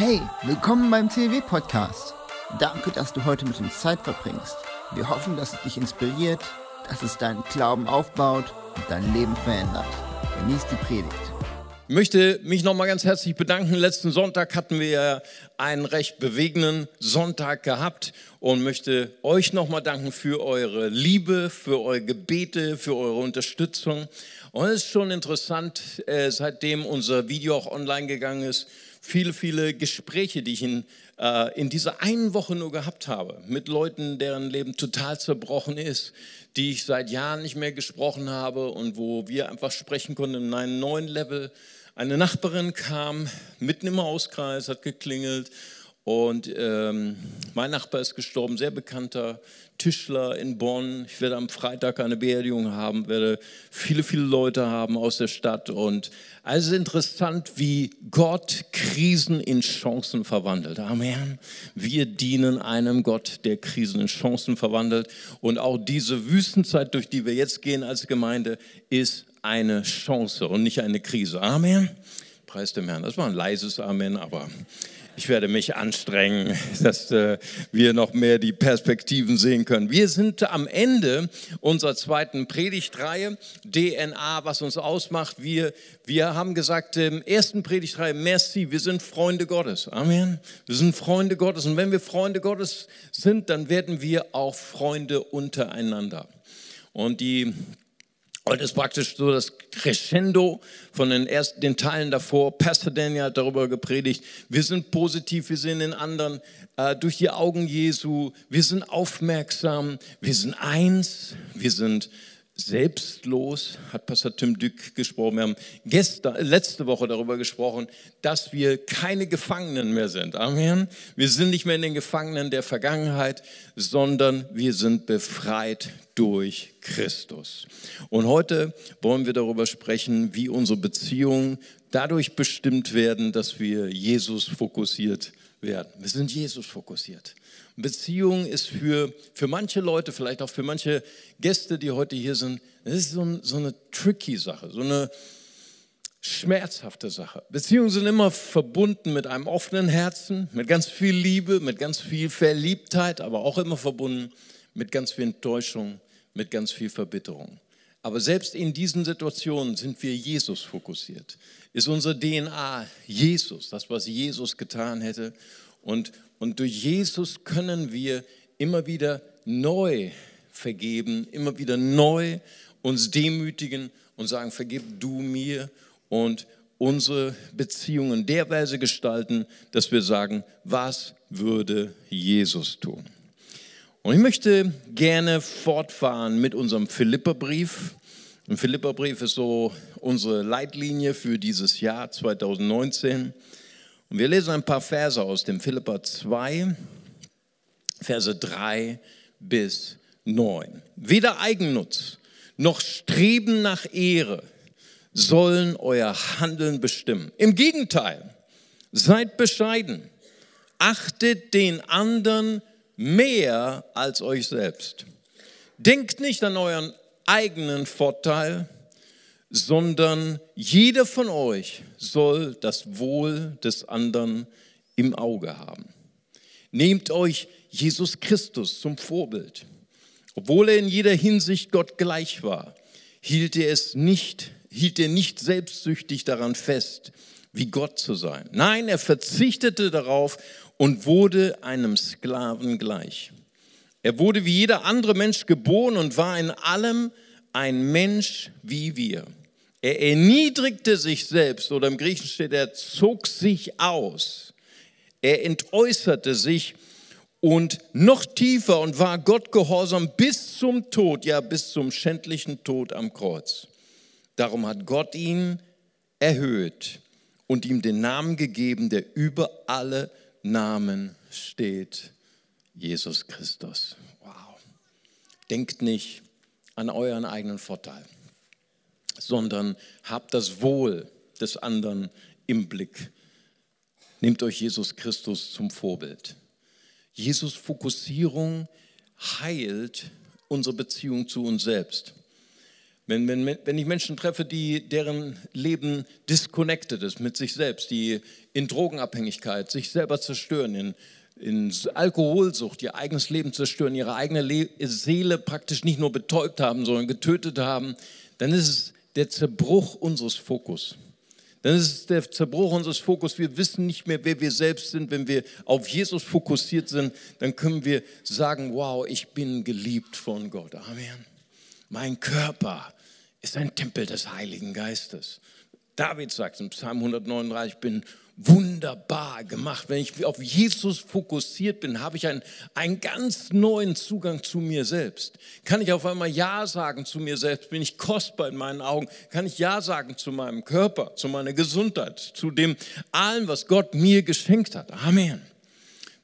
Hey, willkommen beim CW-Podcast. Danke, dass du heute mit uns Zeit verbringst. Wir hoffen, dass es dich inspiriert, dass es deinen Glauben aufbaut und dein Leben verändert. Genieß die Predigt. Ich möchte mich nochmal ganz herzlich bedanken. Letzten Sonntag hatten wir einen recht bewegenden Sonntag gehabt und möchte euch nochmal danken für eure Liebe, für eure Gebete, für eure Unterstützung. Und es ist schon interessant, äh, seitdem unser Video auch online gegangen ist, viele, viele Gespräche, die ich in, äh, in dieser einen Woche nur gehabt habe, mit Leuten, deren Leben total zerbrochen ist, die ich seit Jahren nicht mehr gesprochen habe und wo wir einfach sprechen konnten in einem neuen Level. Eine Nachbarin kam mitten im Hauskreis, hat geklingelt und ähm, mein Nachbar ist gestorben, sehr bekannter Tischler in Bonn. Ich werde am Freitag eine Beerdigung haben, werde viele, viele Leute haben aus der Stadt. Und also interessant, wie Gott Krisen in Chancen verwandelt. Amen. Wir dienen einem Gott, der Krisen in Chancen verwandelt. Und auch diese Wüstenzeit, durch die wir jetzt gehen als Gemeinde, ist eine Chance und nicht eine Krise. Amen. Preis dem Herrn. Das war ein leises Amen, aber ich werde mich anstrengen, dass äh, wir noch mehr die Perspektiven sehen können. Wir sind am Ende unserer zweiten Predigtreihe, DNA, was uns ausmacht. Wir, wir haben gesagt im ersten Predigtreihe, merci, wir sind Freunde Gottes. Amen. Wir sind Freunde Gottes. Und wenn wir Freunde Gottes sind, dann werden wir auch Freunde untereinander. Und die Heute ist praktisch so das Crescendo von den ersten den Teilen davor. Pastor Daniel hat darüber gepredigt. Wir sind positiv, wir sehen den anderen äh, durch die Augen Jesu. Wir sind aufmerksam, wir sind eins, wir sind selbstlos, hat Pastor Tim Dück gesprochen. Wir haben gestern, letzte Woche darüber gesprochen, dass wir keine Gefangenen mehr sind. Amen. Wir sind nicht mehr in den Gefangenen der Vergangenheit, sondern wir sind befreit durch Christus. Und heute wollen wir darüber sprechen, wie unsere Beziehungen dadurch bestimmt werden, dass wir Jesus fokussiert werden. Wir sind Jesus fokussiert. Beziehung ist für, für manche Leute, vielleicht auch für manche Gäste, die heute hier sind, das ist so, so eine tricky Sache, so eine schmerzhafte Sache. Beziehungen sind immer verbunden mit einem offenen Herzen, mit ganz viel Liebe, mit ganz viel Verliebtheit, aber auch immer verbunden mit ganz viel Enttäuschung, mit ganz viel Verbitterung. Aber selbst in diesen Situationen sind wir Jesus fokussiert. Ist unsere DNA Jesus, das, was Jesus getan hätte. Und, und durch Jesus können wir immer wieder neu vergeben, immer wieder neu uns demütigen und sagen, vergib du mir und unsere Beziehungen der Weise gestalten, dass wir sagen, was würde Jesus tun? Und ich möchte gerne fortfahren mit unserem Philipperbrief. Ein Philipperbrief ist so unsere Leitlinie für dieses Jahr 2019. Und wir lesen ein paar Verse aus dem Philipper 2, Verse 3 bis 9. Weder Eigennutz noch Streben nach Ehre sollen euer Handeln bestimmen. Im Gegenteil, seid bescheiden, achtet den anderen mehr als euch selbst. Denkt nicht an euren eigenen Vorteil, sondern jeder von euch soll das Wohl des anderen im Auge haben. Nehmt euch Jesus Christus zum Vorbild. Obwohl er in jeder Hinsicht Gott gleich war, hielt er es nicht, hielt er nicht selbstsüchtig daran fest, wie Gott zu sein. Nein, er verzichtete darauf und wurde einem Sklaven gleich. Er wurde wie jeder andere Mensch geboren und war in allem ein Mensch wie wir. Er erniedrigte sich selbst, oder im Griechischen steht, er zog sich aus. Er entäußerte sich und noch tiefer und war Gott gehorsam bis zum Tod, ja bis zum schändlichen Tod am Kreuz. Darum hat Gott ihn erhöht und ihm den Namen gegeben, der über alle Namen steht, Jesus Christus. Wow. Denkt nicht an euren eigenen Vorteil sondern habt das Wohl des anderen im Blick. Nehmt euch Jesus Christus zum Vorbild. Jesus Fokussierung heilt unsere Beziehung zu uns selbst. Wenn, wenn, wenn ich Menschen treffe, die, deren Leben disconnected ist mit sich selbst, die in Drogenabhängigkeit sich selber zerstören, in, in Alkoholsucht, ihr eigenes Leben zerstören, ihre eigene Le Seele praktisch nicht nur betäubt haben, sondern getötet haben, dann ist es der Zerbruch unseres Fokus. Dann ist es der Zerbruch unseres Fokus. Wir wissen nicht mehr, wer wir selbst sind. Wenn wir auf Jesus fokussiert sind, dann können wir sagen, wow, ich bin geliebt von Gott. Amen. Mein Körper ist ein Tempel des Heiligen Geistes. David sagt im Psalm 139, ich bin wunderbar gemacht. Wenn ich auf Jesus fokussiert bin, habe ich einen, einen ganz neuen Zugang zu mir selbst. Kann ich auf einmal Ja sagen zu mir selbst? Bin ich kostbar in meinen Augen? Kann ich Ja sagen zu meinem Körper, zu meiner Gesundheit, zu dem allem, was Gott mir geschenkt hat? Amen.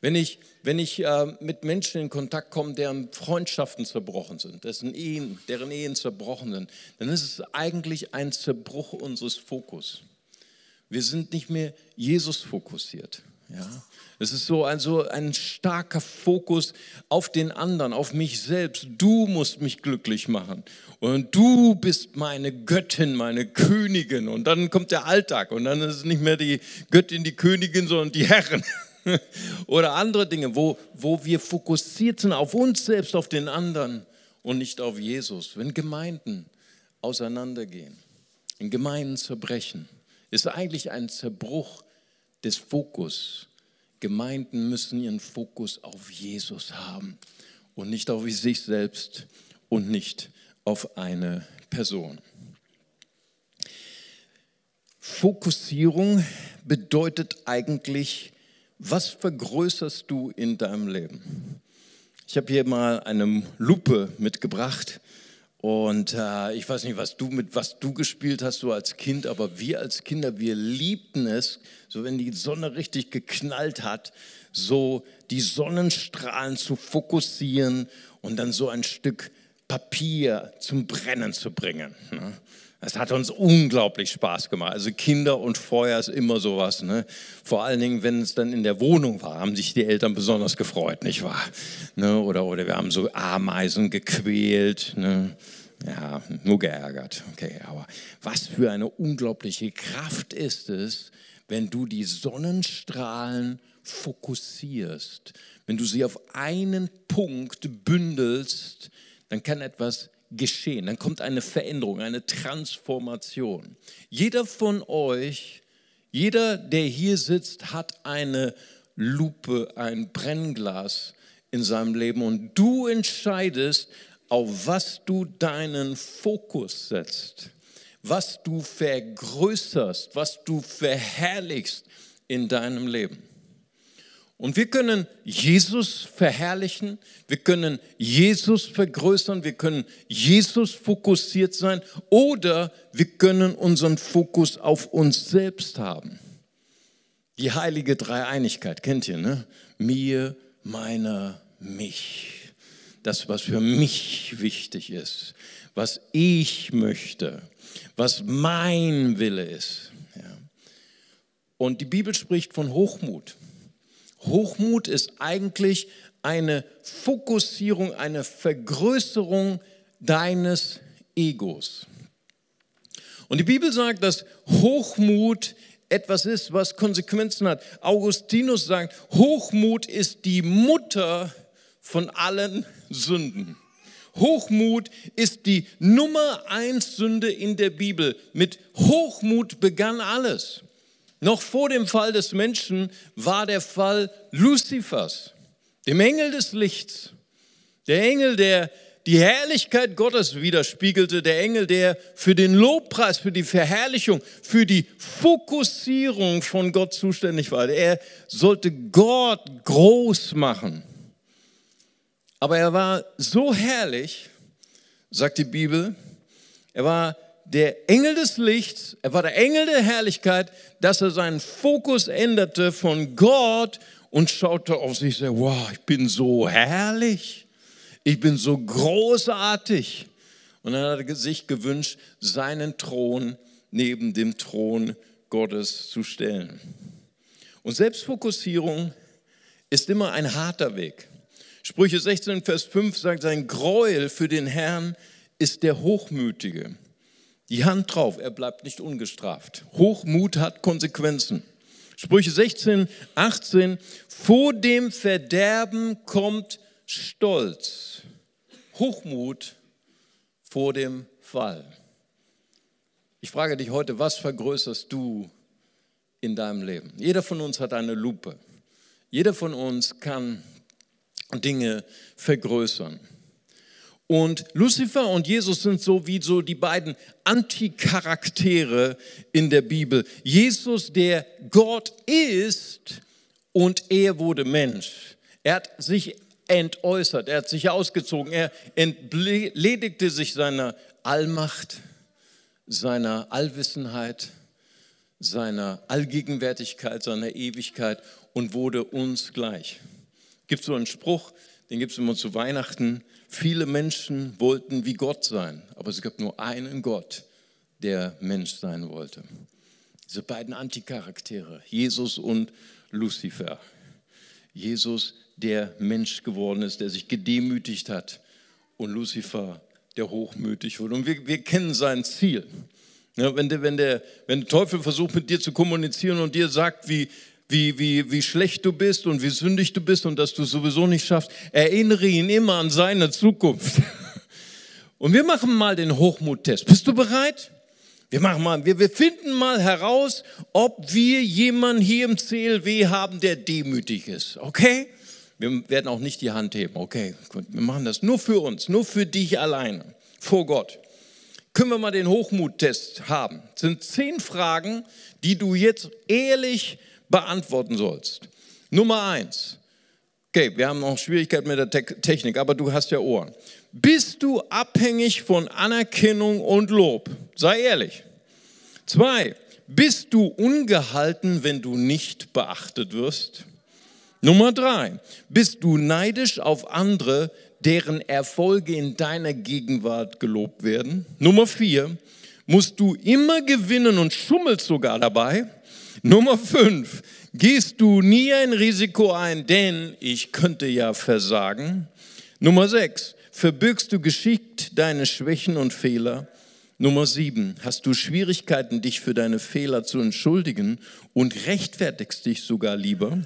Wenn ich, wenn ich äh, mit Menschen in Kontakt komme, deren Freundschaften zerbrochen sind, dessen Ehen, deren Ehen zerbrochen sind, dann ist es eigentlich ein Zerbruch unseres Fokus. Wir sind nicht mehr Jesus fokussiert. Ja? Es ist so also ein starker Fokus auf den anderen, auf mich selbst. Du musst mich glücklich machen. Und du bist meine Göttin, meine Königin. Und dann kommt der Alltag und dann ist es nicht mehr die Göttin, die Königin, sondern die Herrin. Oder andere Dinge, wo, wo wir fokussiert sind auf uns selbst, auf den anderen und nicht auf Jesus. Wenn Gemeinden auseinandergehen, in Gemeinden zerbrechen, ist eigentlich ein Zerbruch des Fokus. Gemeinden müssen ihren Fokus auf Jesus haben und nicht auf sich selbst und nicht auf eine Person. Fokussierung bedeutet eigentlich, was vergrößerst du in deinem Leben? Ich habe hier mal eine Lupe mitgebracht und äh, ich weiß nicht, was du mit was du gespielt hast so als Kind, aber wir als Kinder, wir liebten es, so wenn die Sonne richtig geknallt hat, so die Sonnenstrahlen zu fokussieren und dann so ein Stück Papier zum Brennen zu bringen. Ne? Das hat uns unglaublich Spaß gemacht. Also Kinder und Feuer ist immer sowas. Ne? Vor allen Dingen, wenn es dann in der Wohnung war, haben sich die Eltern besonders gefreut, nicht wahr? Ne? Oder, oder wir haben so Ameisen gequält. Ne? Ja, nur geärgert. Okay, aber was für eine unglaubliche Kraft ist es, wenn du die Sonnenstrahlen fokussierst, wenn du sie auf einen Punkt bündelst, dann kann etwas geschehen, dann kommt eine Veränderung, eine Transformation. Jeder von euch, jeder, der hier sitzt, hat eine Lupe, ein Brennglas in seinem Leben und du entscheidest, auf was du deinen Fokus setzt, was du vergrößerst, was du verherrlichst in deinem Leben. Und wir können Jesus verherrlichen, wir können Jesus vergrößern, wir können Jesus fokussiert sein oder wir können unseren Fokus auf uns selbst haben. Die heilige Dreieinigkeit, kennt ihr, ne? Mir, meiner, mich. Das, was für mich wichtig ist, was ich möchte, was mein Wille ist. Ja. Und die Bibel spricht von Hochmut. Hochmut ist eigentlich eine Fokussierung, eine Vergrößerung deines Egos. Und die Bibel sagt, dass Hochmut etwas ist, was Konsequenzen hat. Augustinus sagt, Hochmut ist die Mutter von allen Sünden. Hochmut ist die Nummer eins Sünde in der Bibel. Mit Hochmut begann alles. Noch vor dem Fall des Menschen war der Fall Luzifers, dem Engel des Lichts. Der Engel, der die Herrlichkeit Gottes widerspiegelte, der Engel, der für den Lobpreis, für die Verherrlichung, für die Fokussierung von Gott zuständig war. Er sollte Gott groß machen. Aber er war so herrlich, sagt die Bibel, er war der Engel des Lichts, er war der Engel der Herrlichkeit, dass er seinen Fokus änderte von Gott und schaute auf sich und wow, ich bin so herrlich, ich bin so großartig. Und dann hat er sich gewünscht, seinen Thron neben dem Thron Gottes zu stellen. Und Selbstfokussierung ist immer ein harter Weg. Sprüche 16, Vers 5 sagt, sein Gräuel für den Herrn ist der Hochmütige. Die Hand drauf, er bleibt nicht ungestraft. Hochmut hat Konsequenzen. Sprüche 16, 18, vor dem Verderben kommt Stolz. Hochmut vor dem Fall. Ich frage dich heute, was vergrößerst du in deinem Leben? Jeder von uns hat eine Lupe. Jeder von uns kann Dinge vergrößern. Und Lucifer und Jesus sind so wie so die beiden Anticharaktere in der Bibel. Jesus, der Gott ist und er wurde Mensch. Er hat sich entäußert, er hat sich ausgezogen, er entledigte sich seiner Allmacht, seiner Allwissenheit, seiner Allgegenwärtigkeit, seiner Ewigkeit und wurde uns gleich. Gibt so einen Spruch, den gibt es immer zu Weihnachten. Viele Menschen wollten wie Gott sein, aber es gab nur einen Gott, der Mensch sein wollte. Diese beiden Anticharaktere, Jesus und Luzifer. Jesus, der Mensch geworden ist, der sich gedemütigt hat und Luzifer, der hochmütig wurde. Und wir, wir kennen sein Ziel. Ja, wenn, der, wenn, der, wenn der Teufel versucht, mit dir zu kommunizieren und dir sagt, wie, wie, wie, wie schlecht du bist und wie sündig du bist und dass du es sowieso nicht schaffst, erinnere ihn immer an seine Zukunft. Und wir machen mal den Hochmuttest. Bist du bereit? Wir machen mal, wir, wir finden mal heraus, ob wir jemanden hier im CLW haben, der demütig ist. Okay? Wir werden auch nicht die Hand heben. Okay, gut. Wir machen das nur für uns, nur für dich alleine, vor Gott. Können wir mal den Hochmuttest haben? Das sind zehn Fragen, die du jetzt ehrlich beantworten sollst. Nummer eins. Okay, wir haben noch Schwierigkeiten mit der Te Technik, aber du hast ja Ohren. Bist du abhängig von Anerkennung und Lob? Sei ehrlich. Zwei, bist du ungehalten, wenn du nicht beachtet wirst? Nummer drei, bist du neidisch auf andere, deren Erfolge in deiner Gegenwart gelobt werden? Nummer vier, musst du immer gewinnen und schummelst sogar dabei? Nummer fünf, gehst du nie ein Risiko ein, denn ich könnte ja versagen. Nummer sechs, verbirgst du geschickt deine Schwächen und Fehler. Nummer sieben, hast du Schwierigkeiten, dich für deine Fehler zu entschuldigen und rechtfertigst dich sogar lieber.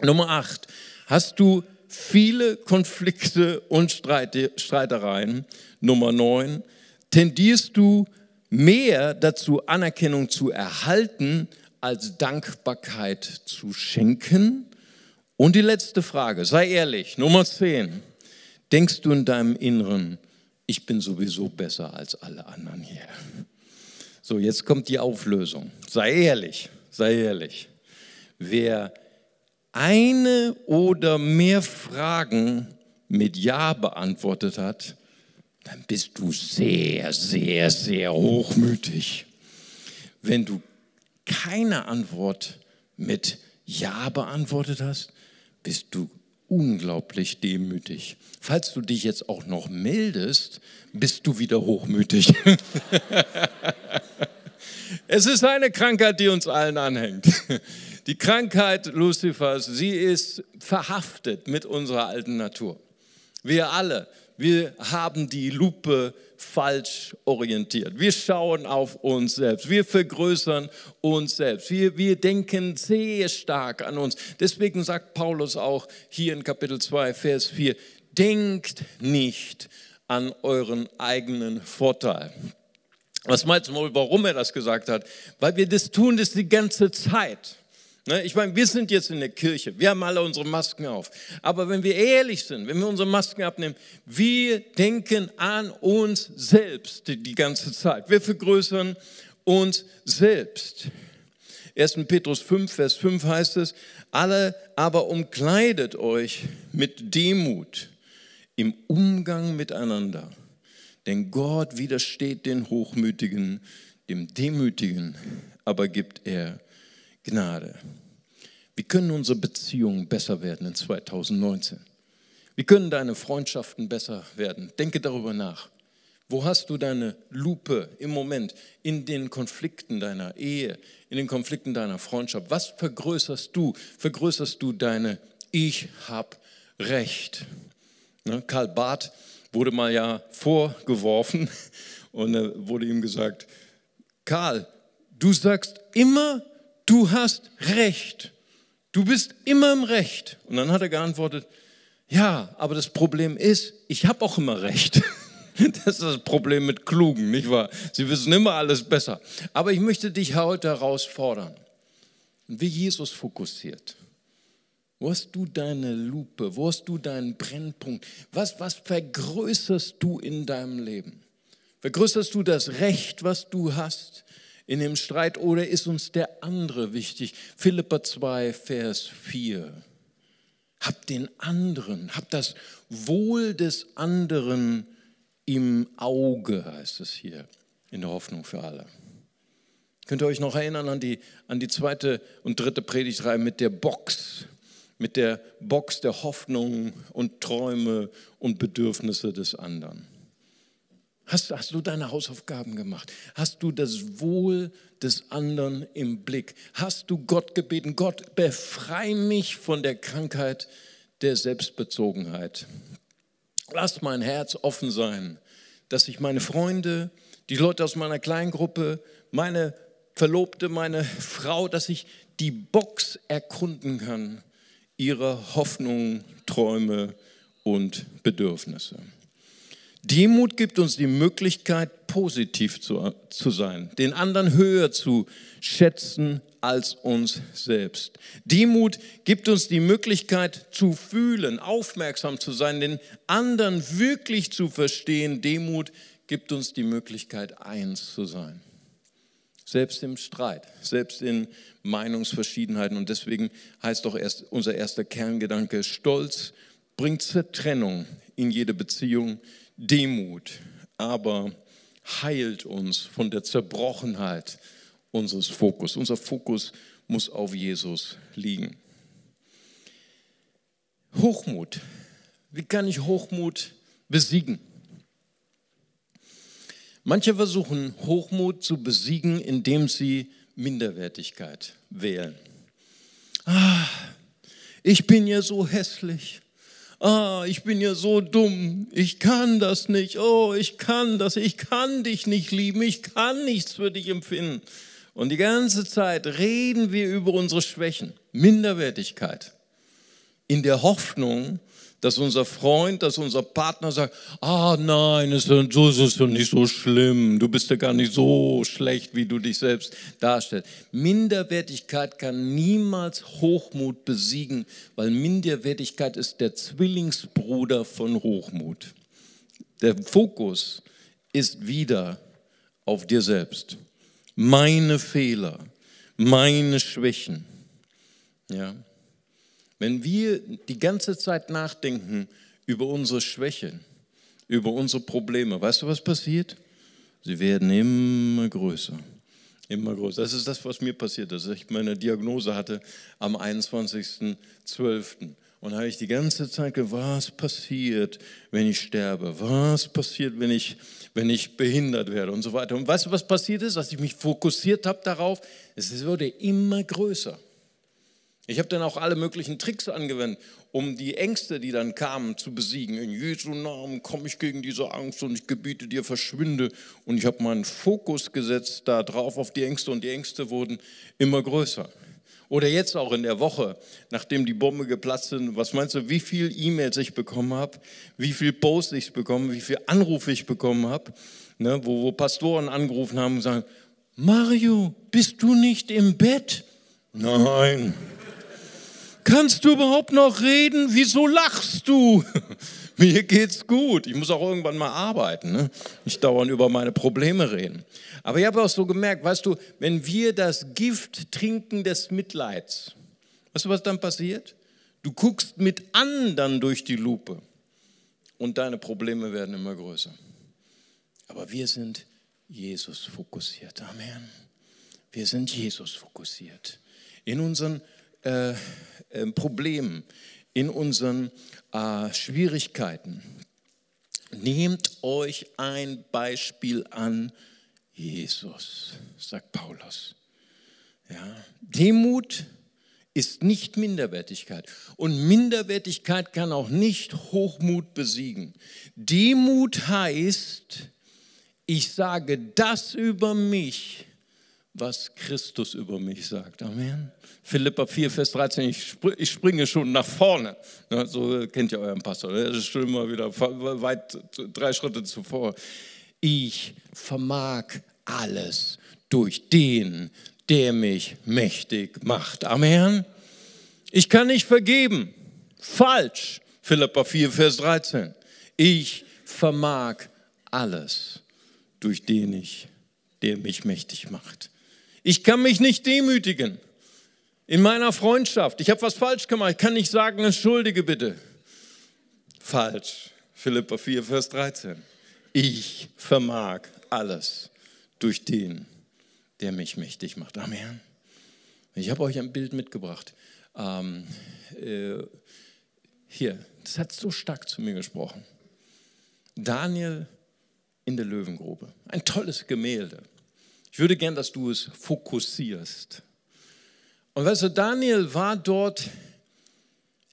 Nummer acht, hast du viele Konflikte und Streitereien. Nummer neun, tendierst du mehr dazu, Anerkennung zu erhalten, als Dankbarkeit zu schenken? Und die letzte Frage, sei ehrlich, Nummer 10. Denkst du in deinem Inneren, ich bin sowieso besser als alle anderen hier? So, jetzt kommt die Auflösung. Sei ehrlich, sei ehrlich. Wer eine oder mehr Fragen mit Ja beantwortet hat, dann bist du sehr, sehr, sehr hochmütig. Wenn du keine Antwort mit Ja beantwortet hast, bist du unglaublich demütig. Falls du dich jetzt auch noch meldest, bist du wieder hochmütig. es ist eine Krankheit, die uns allen anhängt. Die Krankheit Luzifers, sie ist verhaftet mit unserer alten Natur. Wir alle, wir haben die Lupe falsch orientiert. Wir schauen auf uns selbst. Wir vergrößern uns selbst. Wir, wir denken sehr stark an uns. Deswegen sagt Paulus auch hier in Kapitel 2, Vers 4, denkt nicht an euren eigenen Vorteil. Was meinst du wohl, warum er das gesagt hat? Weil wir das tun das die ganze Zeit. Ne, ich meine, wir sind jetzt in der Kirche, wir haben alle unsere Masken auf. Aber wenn wir ehrlich sind, wenn wir unsere Masken abnehmen, wir denken an uns selbst die ganze Zeit. Wir vergrößern uns selbst. 1. Petrus 5, Vers 5 heißt es, alle aber umkleidet euch mit Demut im Umgang miteinander. Denn Gott widersteht den Hochmütigen, dem Demütigen aber gibt er Gnade. Wie können unsere Beziehungen besser werden in 2019? Wie können deine Freundschaften besser werden? Denke darüber nach. Wo hast du deine Lupe im Moment in den Konflikten deiner Ehe, in den Konflikten deiner Freundschaft? Was vergrößerst du? Vergrößerst du deine Ich hab Recht? Ne, Karl Barth, wurde mal ja vorgeworfen und da wurde ihm gesagt, Karl, du sagst immer, du hast Recht. Du bist immer im Recht. Und dann hat er geantwortet, ja, aber das Problem ist, ich habe auch immer Recht. Das ist das Problem mit Klugen, nicht wahr? Sie wissen immer alles besser. Aber ich möchte dich heute herausfordern, wie Jesus fokussiert. Wo hast du deine Lupe? Wo hast du deinen Brennpunkt? Was, was vergrößerst du in deinem Leben? Vergrößerst du das Recht, was du hast in dem Streit oder ist uns der andere wichtig? Philippa 2, Vers 4. Hab den anderen, hab das Wohl des anderen im Auge, heißt es hier, in der Hoffnung für alle. Könnt ihr euch noch erinnern an die, an die zweite und dritte Predigtreihe mit der Box, mit der Box der Hoffnung und Träume und Bedürfnisse des anderen? Hast, hast, du deine Hausaufgaben gemacht? Hast du das Wohl des anderen im Blick? Hast du Gott gebeten, Gott, befreie mich von der Krankheit der Selbstbezogenheit? Lass mein Herz offen sein, dass ich meine Freunde, die Leute aus meiner Kleingruppe, meine Verlobte, meine Frau, dass ich die Box erkunden kann, ihrer Hoffnungen, Träume und Bedürfnisse. Demut gibt uns die Möglichkeit, positiv zu, zu sein, den anderen höher zu schätzen als uns selbst. Demut gibt uns die Möglichkeit zu fühlen, aufmerksam zu sein, den anderen wirklich zu verstehen. Demut gibt uns die Möglichkeit, eins zu sein. Selbst im Streit, selbst in Meinungsverschiedenheiten. Und deswegen heißt doch erst unser erster Kerngedanke, Stolz bringt Zertrennung in jede Beziehung, Demut, aber heilt uns von der Zerbrochenheit unseres Fokus. Unser Fokus muss auf Jesus liegen. Hochmut. Wie kann ich Hochmut besiegen? Manche versuchen Hochmut zu besiegen, indem sie Minderwertigkeit wählen. Ah, ich bin ja so hässlich ah, ich bin ja so dumm, ich kann das nicht, oh, ich kann das, ich kann dich nicht lieben, ich kann nichts für dich empfinden. Und die ganze Zeit reden wir über unsere Schwächen, Minderwertigkeit, in der Hoffnung, dass unser Freund, dass unser Partner sagt, ah nein, es ist, ja nicht so schlimm, du bist ja gar nicht so schlecht, wie du dich selbst darstellst. Minderwertigkeit kann niemals Hochmut besiegen, weil Minderwertigkeit ist der Zwillingsbruder von Hochmut. Der Fokus ist wieder auf dir selbst. Meine Fehler, meine Schwächen. Ja. Wenn wir die ganze Zeit nachdenken über unsere Schwächen, über unsere Probleme, weißt du, was passiert? Sie werden immer größer. Immer größer. Das ist das, was mir passiert ist. Ich meine Diagnose hatte am 21.12. Und habe ich die ganze Zeit gedacht, was passiert, wenn ich sterbe? Was passiert, wenn ich, wenn ich behindert werde und so weiter? Und weißt du, was passiert ist, als ich mich fokussiert habe darauf? Es wurde immer größer. Ich habe dann auch alle möglichen Tricks angewendet, um die Ängste, die dann kamen, zu besiegen. In Jesu Namen komme ich gegen diese Angst und ich gebiete dir, verschwinde. Und ich habe meinen Fokus gesetzt da drauf auf die Ängste und die Ängste wurden immer größer. Oder jetzt auch in der Woche, nachdem die Bombe geplatzt ist, was meinst du, wie viele E-Mails ich bekommen habe, wie viele Posts ich bekommen, wie viele Anrufe ich bekommen habe, ne, wo, wo Pastoren angerufen haben und sagen, Mario, bist du nicht im Bett? Nein. Kannst du überhaupt noch reden? Wieso lachst du? Mir geht's gut. Ich muss auch irgendwann mal arbeiten. Ne? Nicht dauernd über meine Probleme reden. Aber ich habe auch so gemerkt, weißt du, wenn wir das Gift trinken des Mitleids, weißt du, was dann passiert? Du guckst mit anderen durch die Lupe und deine Probleme werden immer größer. Aber wir sind Jesus fokussiert. Amen. Wir sind Jesus fokussiert. In unseren äh, äh, Problemen, in unseren äh, Schwierigkeiten. Nehmt euch ein Beispiel an Jesus, sagt Paulus. Ja, Demut ist nicht Minderwertigkeit. Und Minderwertigkeit kann auch nicht Hochmut besiegen. Demut heißt, ich sage das über mich, was Christus über mich sagt. Amen. Philippa 4, Vers 13, ich, springe schon nach vorne. So kennt ihr euren Pastor. Das ist schon immer wieder weit drei Schritte zuvor. Ich vermag alles durch den, der mich mächtig macht. Amen. Ich kann nicht vergeben. Falsch. Philippa 4, Vers 13. Ich vermag alles durch den ich, der mich mächtig macht. Ich kann mich nicht demütigen in meiner Freundschaft. Ich habe was falsch gemacht. Ich kann nicht sagen, entschuldige bitte. Falsch. Philippa 4, Vers 13. Ich vermag alles durch den, der mich mächtig macht. Amen. Ich habe euch ein Bild mitgebracht. Ähm, äh, hier, das hat so stark zu mir gesprochen. Daniel in der Löwengrube. Ein tolles Gemälde. Ich würde gern, dass du es fokussierst. Und weißt du, Daniel war dort,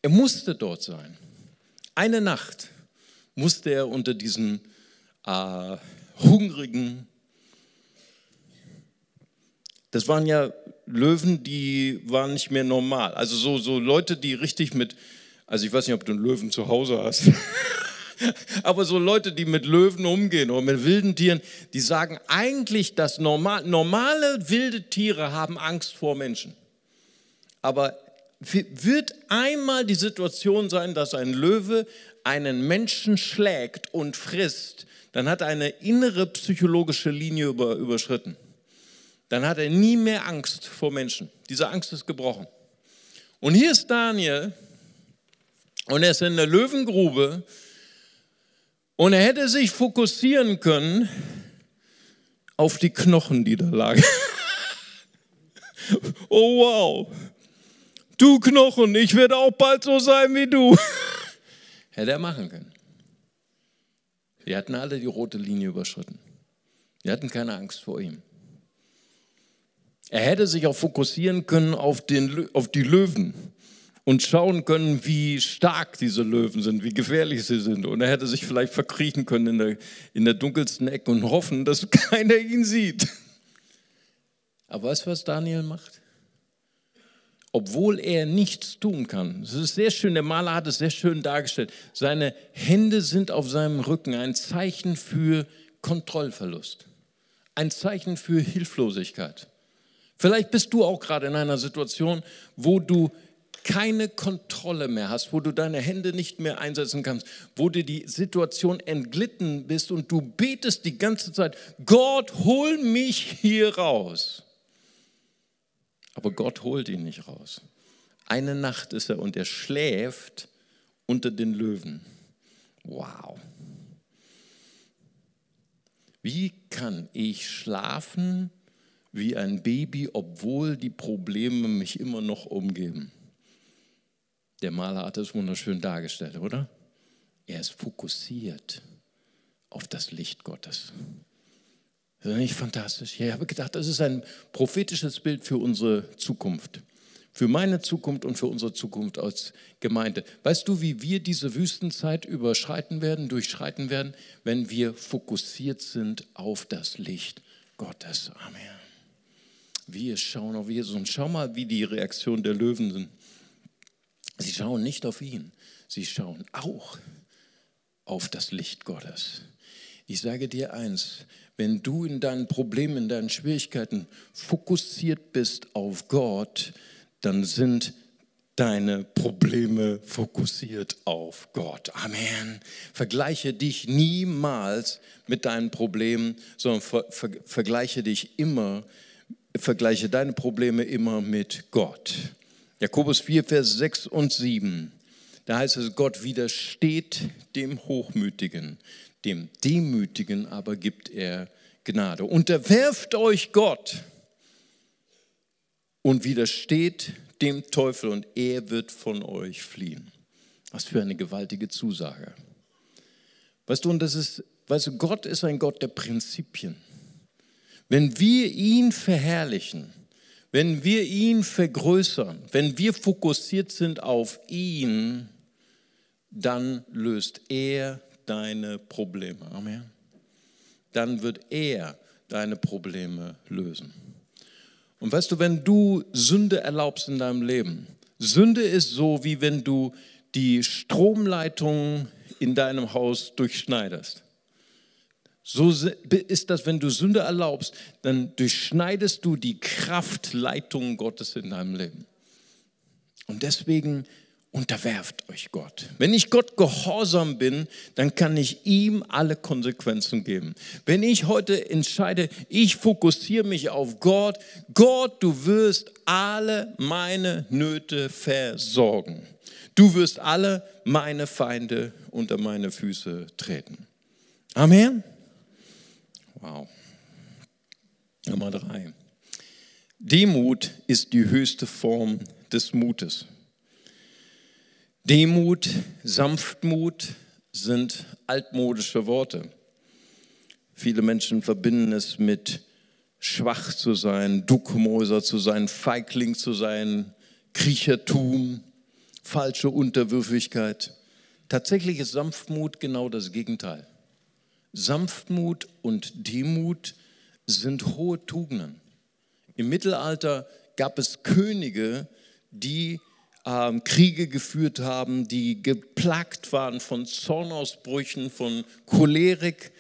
er musste dort sein. Eine Nacht musste er unter diesen äh, hungrigen, das waren ja Löwen, die waren nicht mehr normal. Also so, so Leute, die richtig mit, also ich weiß nicht, ob du einen Löwen zu Hause hast. Aber so Leute, die mit Löwen umgehen oder mit wilden Tieren, die sagen eigentlich, dass normal, normale wilde Tiere haben Angst vor Menschen. Aber wird einmal die Situation sein, dass ein Löwe einen Menschen schlägt und frisst, dann hat er eine innere psychologische Linie über, überschritten. Dann hat er nie mehr Angst vor Menschen. Diese Angst ist gebrochen. Und hier ist Daniel und er ist in der Löwengrube und er hätte sich fokussieren können auf die Knochen, die da lagen. oh wow, du Knochen, ich werde auch bald so sein wie du. hätte er machen können. Wir hatten alle die rote Linie überschritten. Wir hatten keine Angst vor ihm. Er hätte sich auch fokussieren können auf, den, auf die Löwen und schauen können, wie stark diese Löwen sind, wie gefährlich sie sind. Und er hätte sich vielleicht verkriechen können in der, in der dunkelsten Ecke und hoffen, dass keiner ihn sieht. Aber weißt du, was Daniel macht? Obwohl er nichts tun kann. Das ist sehr schön, der Maler hat es sehr schön dargestellt. Seine Hände sind auf seinem Rücken, ein Zeichen für Kontrollverlust, ein Zeichen für Hilflosigkeit. Vielleicht bist du auch gerade in einer Situation, wo du keine Kontrolle mehr hast, wo du deine Hände nicht mehr einsetzen kannst, wo dir die Situation entglitten bist und du betest die ganze Zeit, Gott, hol mich hier raus. Aber Gott holt ihn nicht raus. Eine Nacht ist er und er schläft unter den Löwen. Wow. Wie kann ich schlafen wie ein Baby, obwohl die Probleme mich immer noch umgeben? Der Maler hat es wunderschön dargestellt, oder? Er ist fokussiert auf das Licht Gottes. Das ist nicht fantastisch? Ich habe gedacht, das ist ein prophetisches Bild für unsere Zukunft. Für meine Zukunft und für unsere Zukunft als Gemeinde. Weißt du, wie wir diese Wüstenzeit überschreiten werden, durchschreiten werden, wenn wir fokussiert sind auf das Licht Gottes? Amen. Wir schauen auf Jesus und schau mal, wie die Reaktion der Löwen sind. Sie schauen nicht auf ihn, sie schauen auch auf das Licht Gottes. Ich sage dir eins, wenn du in deinen Problemen, in deinen Schwierigkeiten fokussiert bist auf Gott, dann sind deine Probleme fokussiert auf Gott. Amen. Vergleiche dich niemals mit deinen Problemen, sondern ver ver vergleiche dich immer, vergleiche deine Probleme immer mit Gott. Jakobus 4, Vers 6 und 7. Da heißt es, Gott widersteht dem Hochmütigen, dem Demütigen aber gibt er Gnade. Unterwerft euch Gott und widersteht dem Teufel und er wird von euch fliehen. Was für eine gewaltige Zusage. Weißt du, und das ist, weißt du, Gott ist ein Gott der Prinzipien. Wenn wir ihn verherrlichen, Wenn wir ihn vergrößern, wenn wir fokussiert sind auf ihn, dann löst er deine Probleme. Amen. Dann wird er deine Probleme lösen. Und weißt du, wenn du Sünde erlaubst in deinem Leben, Sünde ist so, wie wenn du die Stromleitung in deinem Haus durchschneidest. So ist das, wenn du Sünde erlaubst, dann durchschneidest du die Kraftleitung Gottes in deinem Leben. Und deswegen unterwerft euch Gott. Wenn ich Gott gehorsam bin, dann kann ich ihm alle Konsequenzen geben. Wenn ich heute entscheide, ich fokussiere mich auf Gott, Gott, du wirst alle meine Nöte versorgen. Du wirst alle meine Feinde unter meine Füße treten. Amen. Wow. Nummer drei. Demut ist die höchste Form des Mutes. Demut, Sanftmut sind altmodische Worte. Viele Menschen verbinden es mit schwach zu sein, Duckmäuser zu sein, Feigling zu sein, Kriechertum, falsche Unterwürfigkeit. Tatsächlich ist Sanftmut genau das Gegenteil. Sanftmut und Demut sind hohe Tugenden. Im Mittelalter gab es Könige, die ähm, Kriege geführt haben, die geplagt waren von Zornausbrüchen, von Cholerik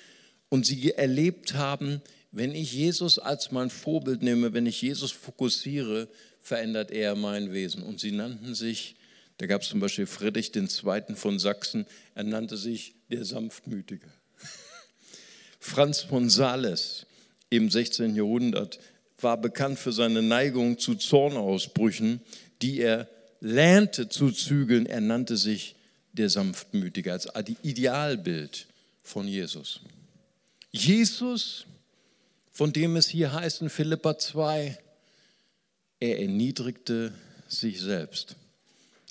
und sie erlebt haben, wenn ich Jesus als mein Vorbild nehme, wenn ich Jesus fokussiere, verändert er mein Wesen. Und sie nannten sich, da gab es zum Beispiel Friedrich II. von Sachsen, er nannte sich der Sanftmütige. Franz von Sales im 16. Jahrhundert war bekannt für seine Neigung zu Zornausbrüchen, die er lernte zu zügeln, er nannte sich der Sanftmütige als Idealbild von Jesus. Jesus, von dem es hier heißt in Philippa 2, er erniedrigte sich selbst,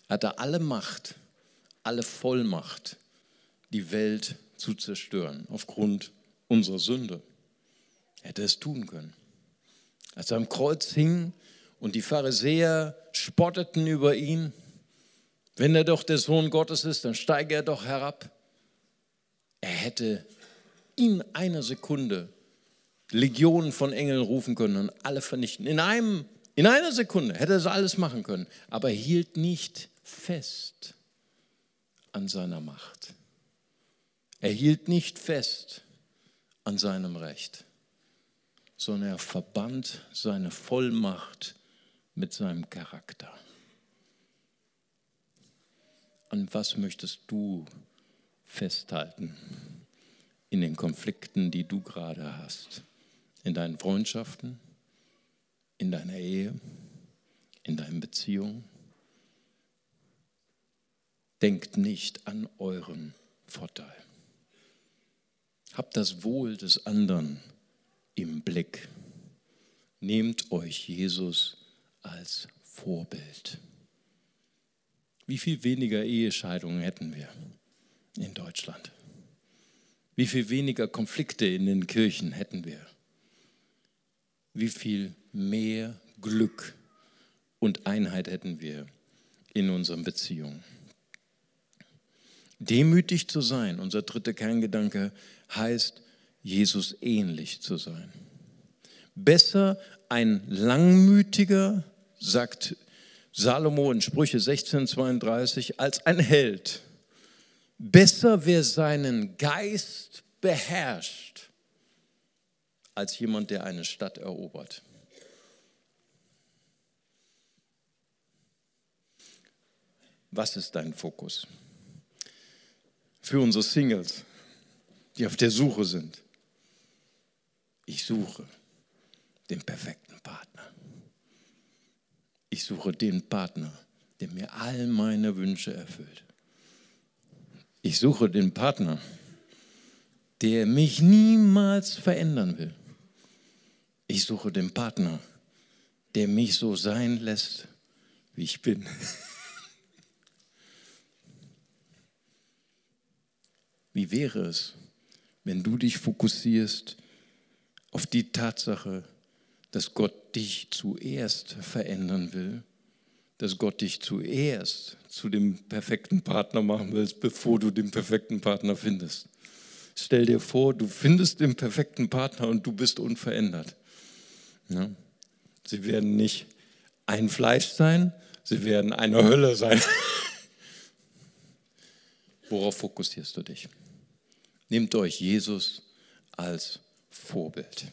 hatte alle Macht, alle Vollmacht, die Welt zu zerstören aufgrund unserer Sünde. Hätte es tun können. Als er am Kreuz hing, und die Pharisäer spotteten über ihn. Wenn er doch der Sohn Gottes ist, dann steige er doch herab. Er hätte in einer Sekunde Legionen von Engeln rufen können und alle vernichten. In, einem, in einer Sekunde hätte er das alles machen können, aber er hielt nicht fest an seiner Macht. Er hielt nicht fest an seinem Recht, sondern er verband seine Vollmacht mit seinem Charakter. An was möchtest du festhalten in den Konflikten, die du gerade hast? In deinen Freundschaften, in deiner Ehe, in deinen Beziehungen? Denkt nicht an euren Vorteil. Habt das Wohl des anderen im Blick. Nehmt euch Jesus als Vorbild. Wie viel weniger Ehescheidungen hätten wir in Deutschland? Wie viel weniger Konflikte in den Kirchen hätten wir? Wie viel mehr Glück und Einheit hätten wir in unseren Beziehungen? Demütig zu sein, unser dritter Kerngedanke, heißt, Jesus ähnlich zu sein. Besser ein langmütiger, sagt Salomo in Sprüche 1632, als ein Held. Besser wer seinen Geist beherrscht, als jemand, der eine Stadt erobert. Was ist dein Fokus? Für unsere Singles, die auf der Suche sind. Ich suche den perfekten Partner. Ich suche den Partner, der mir all meine Wünsche erfüllt. Ich suche den Partner, der mich niemals verändern will. Ich suche den Partner, der mich so sein lässt, wie ich bin. Wie wäre es, wenn du dich fokussierst auf die Tatsache, dass Gott dich zuerst verändern will, dass Gott dich zuerst zu dem perfekten Partner machen willst, bevor du den perfekten Partner findest. Stell dir vor, du findest den perfekten Partner und du bist unverändert. Ja? Sie werden nicht ein Fleisch sein, sie werden eine Hölle sein. Worauf fokussierst du dich? Nehmt euch Jesus als Vorbild.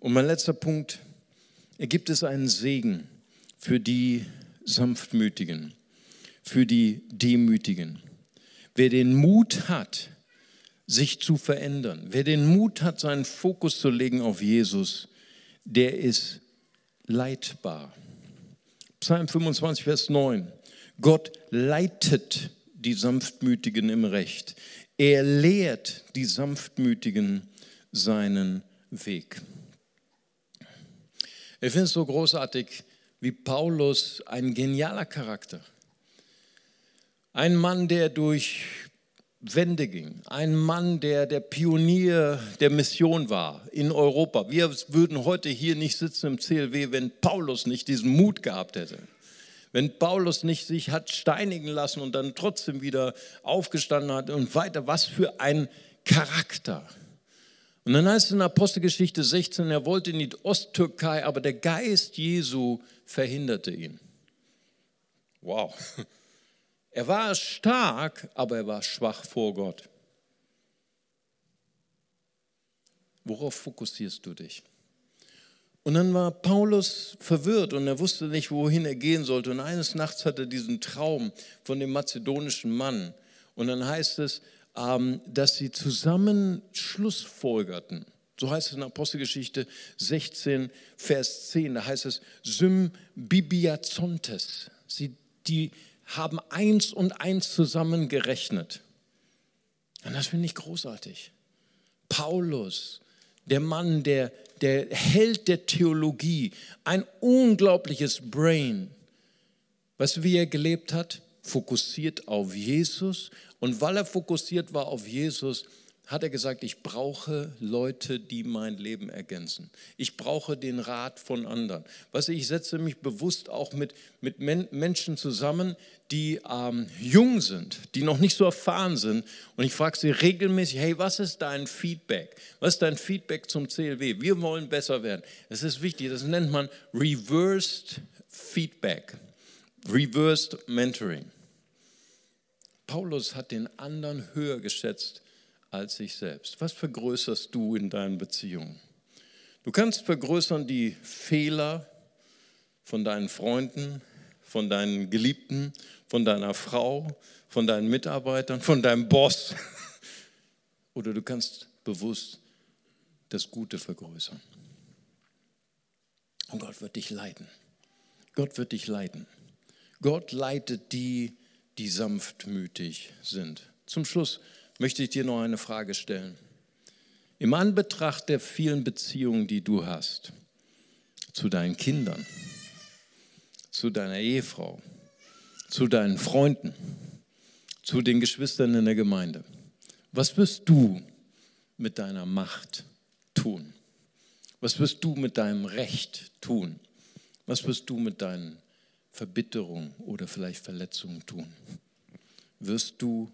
Und mein letzter Punkt, gibt es einen Segen für die Sanftmütigen, für die Demütigen. Wer den Mut hat, sich zu verändern, wer den Mut hat, seinen Fokus zu legen auf Jesus, der ist leitbar. Psalm 25, Vers 9. Gott leitet die Sanftmütigen im Recht. Er lehrt die Sanftmütigen seinen Weg. Ich finde es so großartig, wie Paulus, ein genialer Charakter. Ein Mann, der durch Wende ging. Ein Mann, der der Pionier der Mission war in Europa. Wir würden heute hier nicht sitzen im CLW, wenn Paulus nicht diesen Mut gehabt hätte. Wenn Paulus nicht sich hat steinigen lassen und dann trotzdem wieder aufgestanden hat und weiter. Was für ein Charakter. Und dann heißt es in Apostelgeschichte 16, er wollte in die Osttürkei, aber der Geist Jesu verhinderte ihn. Wow. Er war stark, aber er war schwach vor Gott. Worauf fokussierst du dich? Und dann war Paulus verwirrt und er wusste nicht, wohin er gehen sollte. Und eines Nachts hatte er diesen Traum von dem mazedonischen Mann. Und dann heißt es, ähm, dass sie zusammen Schlussfolgerten. So heißt es in Apostelgeschichte 16, Vers 10. Da heißt es Symbibiazontes. Sie, die haben eins und eins zusammen gerechnet. Und das finde ich großartig. Paulus, der Mann, der, der Held der Theologie, ein unglaubliches Brain. Weißt du, wie er gelebt hat? Fokussiert auf Jesus. Und weil er fokussiert war auf Jesus, hat er gesagt, ich brauche Leute, die mein Leben ergänzen. Ich brauche den Rat von anderen. Was ich setze mich bewusst auch mit, mit Men Menschen zusammen, die ähm, jung sind, die noch nicht so erfahren sind. Und ich frage sie regelmäßig, hey, was ist dein Feedback? Was ist dein Feedback zum CLW? Wir wollen besser werden. Es ist wichtig, das nennt man Reversed Feedback, Reversed Mentoring. Paulus hat den anderen höher geschätzt als sich selbst. Was vergrößerst du in deinen Beziehungen? Du kannst vergrößern die Fehler von deinen Freunden, von deinen Geliebten, von deiner Frau, von deinen Mitarbeitern, von deinem Boss. Oder du kannst bewusst das Gute vergrößern. Und Gott wird dich leiten. Gott wird dich leiten. Gott leitet die, die sanftmütig sind. Zum Schluss möchte ich dir noch eine Frage stellen. Im Anbetracht der vielen Beziehungen, die du hast, zu deinen Kindern, zu deiner Ehefrau, zu deinen Freunden, zu den Geschwistern in der Gemeinde, was wirst du mit deiner Macht tun? Was wirst du mit deinem Recht tun? Was wirst du mit deinen Verbitterungen oder vielleicht Verletzungen tun? Wirst du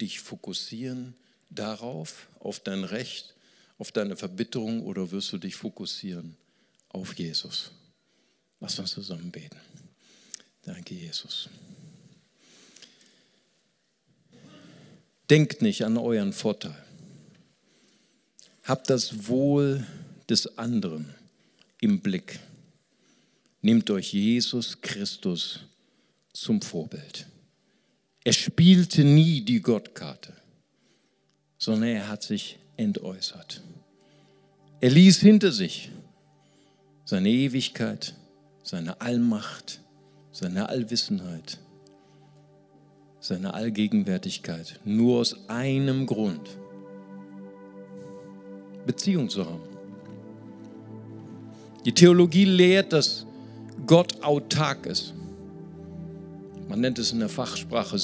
dich fokussieren darauf, auf dein Recht, auf deine Verbitterung oder wirst du dich fokussieren auf Jesus? Lass uns zusammen beten. Danke, Jesus. Denkt nicht an euren Vorteil. Habt das Wohl des anderen im Blick. Nehmt euch Jesus Christus zum Vorbild. Er spielte nie die Gottkarte, sondern er hat sich entäußert. Er ließ hinter sich seine Ewigkeit, seine Allmacht, seine Allwissenheit, seine Allgegenwärtigkeit, nur aus einem Grund, Beziehung zu haben. Die Theologie lehrt, dass Gott autark ist man nennt es in der Fachsprache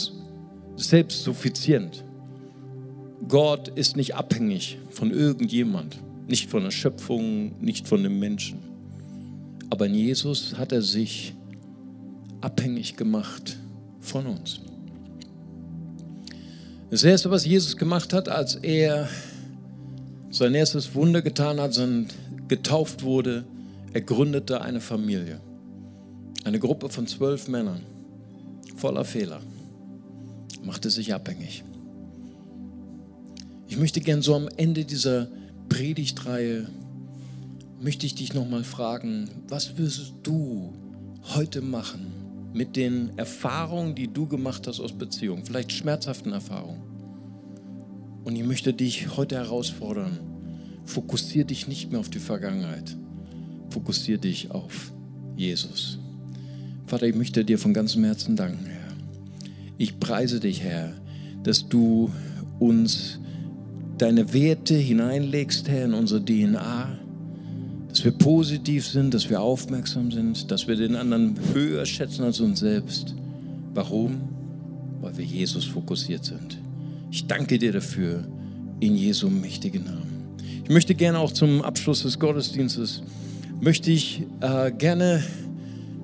selbstsuffizient. Gott ist nicht abhängig von irgendjemand, nicht von der Schöpfung, nicht von dem Menschen. Aber in Jesus hat er sich abhängig gemacht von uns. Das Erste, was Jesus gemacht hat, als er sein erstes Wunder getan hat, sein getauft wurde, er gründete eine Familie. Eine Gruppe von zwölf Männern voller Fehler. Machte sich abhängig. Ich möchte gern so am Ende dieser Predigtreihe, möchte ich dich nochmal fragen, was wirst du heute machen mit den Erfahrungen, die du gemacht hast aus Beziehungen, vielleicht schmerzhaften Erfahrungen? Und ich möchte dich heute herausfordern, fokussiere dich nicht mehr auf die Vergangenheit, fokussiere dich auf Jesus. Vater, ich möchte dir von ganzem Herzen danken, Herr. Ich preise dich, Herr, dass du uns deine Werte hineinlegst, Herr, in unsere DNA, dass wir positiv sind, dass wir aufmerksam sind, dass wir den anderen höher schätzen als uns selbst. Warum? Weil wir Jesus fokussiert sind. Ich danke dir dafür in Jesu mächtigen Namen. Ich möchte gerne auch zum Abschluss des Gottesdienstes, möchte ich äh, gerne,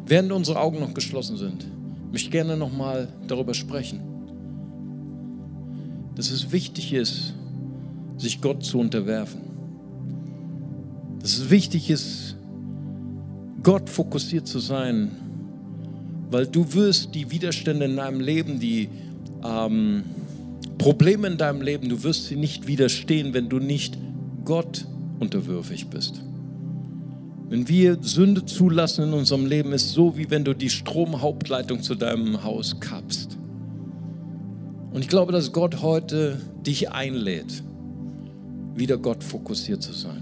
während unsere Augen noch geschlossen sind, möchte gerne nochmal darüber sprechen, dass es wichtig ist, sich Gott zu unterwerfen. Dass es wichtig ist, Gott fokussiert zu sein, weil du wirst die Widerstände in deinem Leben, die ähm, Probleme in deinem Leben, du wirst sie nicht widerstehen, wenn du nicht Gott unterwürfig bist. Wenn wir Sünde zulassen in unserem Leben, ist so, wie wenn du die Stromhauptleitung zu deinem Haus kappst. Und ich glaube, dass Gott heute dich einlädt, wieder Gott fokussiert zu sein.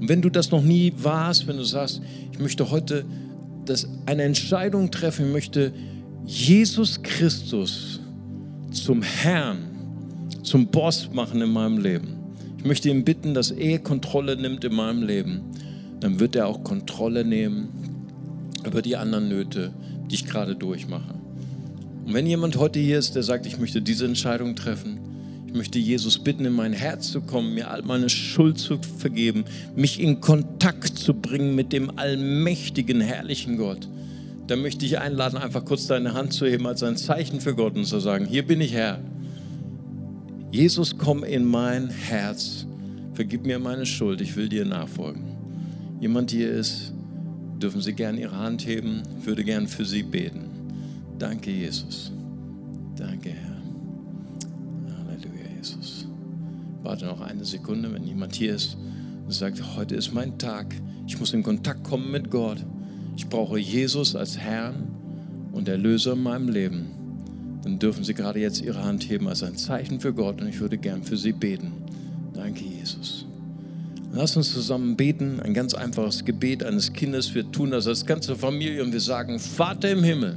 Und wenn du das noch nie warst, wenn du sagst, ich möchte heute das, eine Entscheidung treffen, ich möchte Jesus Christus zum Herrn, zum Boss machen in meinem Leben. Ich möchte ihn bitten, dass er Kontrolle nimmt in meinem Leben. Dann wird er auch Kontrolle nehmen über die anderen Nöte, die ich gerade durchmache. Und wenn jemand heute hier ist, der sagt, ich möchte diese Entscheidung treffen, ich möchte Jesus bitten, in mein Herz zu kommen, mir all meine Schuld zu vergeben, mich in Kontakt zu bringen mit dem allmächtigen, herrlichen Gott. Dann möchte ich einladen, einfach kurz deine Hand zu heben als ein Zeichen für Gott und zu sagen, hier bin ich Herr. Jesus, komm in mein Herz, vergib mir meine Schuld, ich will dir nachfolgen. Jemand hier ist, dürfen Sie gerne Ihre Hand heben, würde gern für Sie beten. Danke, Jesus. Danke, Herr. Jesus. Warte noch eine Sekunde, wenn jemand hier ist und sagt, heute ist mein Tag, ich muss in Kontakt kommen mit Gott. Ich brauche Jesus als Herrn und Erlöser in meinem Leben. Dann dürfen Sie gerade jetzt Ihre Hand heben als ein Zeichen für Gott und ich würde gern für Sie beten. Danke, Jesus. Lass uns zusammen beten, ein ganz einfaches Gebet eines Kindes. Wir tun das als ganze Familie und wir sagen, Vater im Himmel,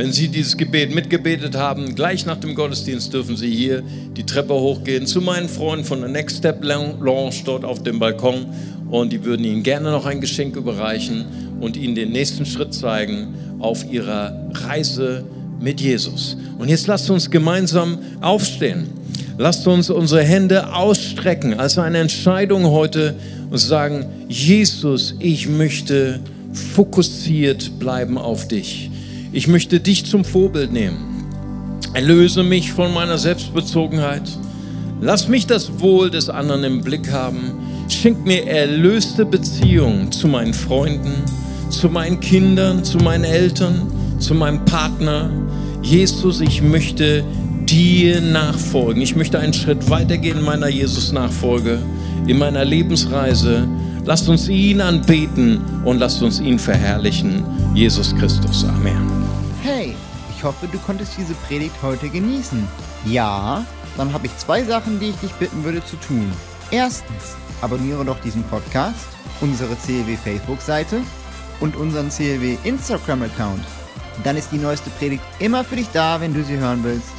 Wenn Sie dieses Gebet mitgebetet haben, gleich nach dem Gottesdienst dürfen Sie hier die Treppe hochgehen zu meinen Freunden von der Next Step Lounge dort auf dem Balkon und die würden Ihnen gerne noch ein Geschenk überreichen und Ihnen den nächsten Schritt zeigen auf Ihrer Reise mit Jesus. Und jetzt lasst uns gemeinsam aufstehen. Lasst uns unsere Hände ausstrecken als eine Entscheidung heute und sagen, Jesus, ich möchte fokussiert bleiben auf dich. Ich möchte dich zum Vorbild nehmen. Erlöse mich von meiner Selbstbezogenheit. Lass mich das Wohl des anderen im Blick haben. Schenk mir erlöste Beziehungen zu meinen Freunden, zu meinen Kindern, zu meinen Eltern, zu meinem Partner. Jesus, ich möchte dir nachfolgen. Ich möchte einen Schritt weitergehen in meiner Jesus-Nachfolge, in meiner Lebensreise. Lasst uns ihn anbeten und lasst uns ihn verherrlichen. Jesus Christus. Amen. Hey, ich hoffe, du konntest diese Predigt heute genießen. Ja, dann habe ich zwei Sachen, die ich dich bitten würde zu tun. Erstens, abonniere doch diesen Podcast, unsere CLW Facebook-Seite und unseren CLW Instagram-Account. Dann ist die neueste Predigt immer für dich da, wenn du sie hören willst.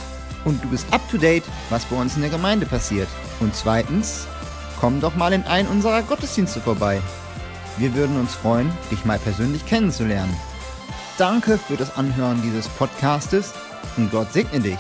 Und du bist up to date, was bei uns in der Gemeinde passiert. Und zweitens, komm doch mal in einen unserer Gottesdienste vorbei. Wir würden uns freuen, dich mal persönlich kennenzulernen. Danke für das Anhören dieses Podcastes und Gott segne dich.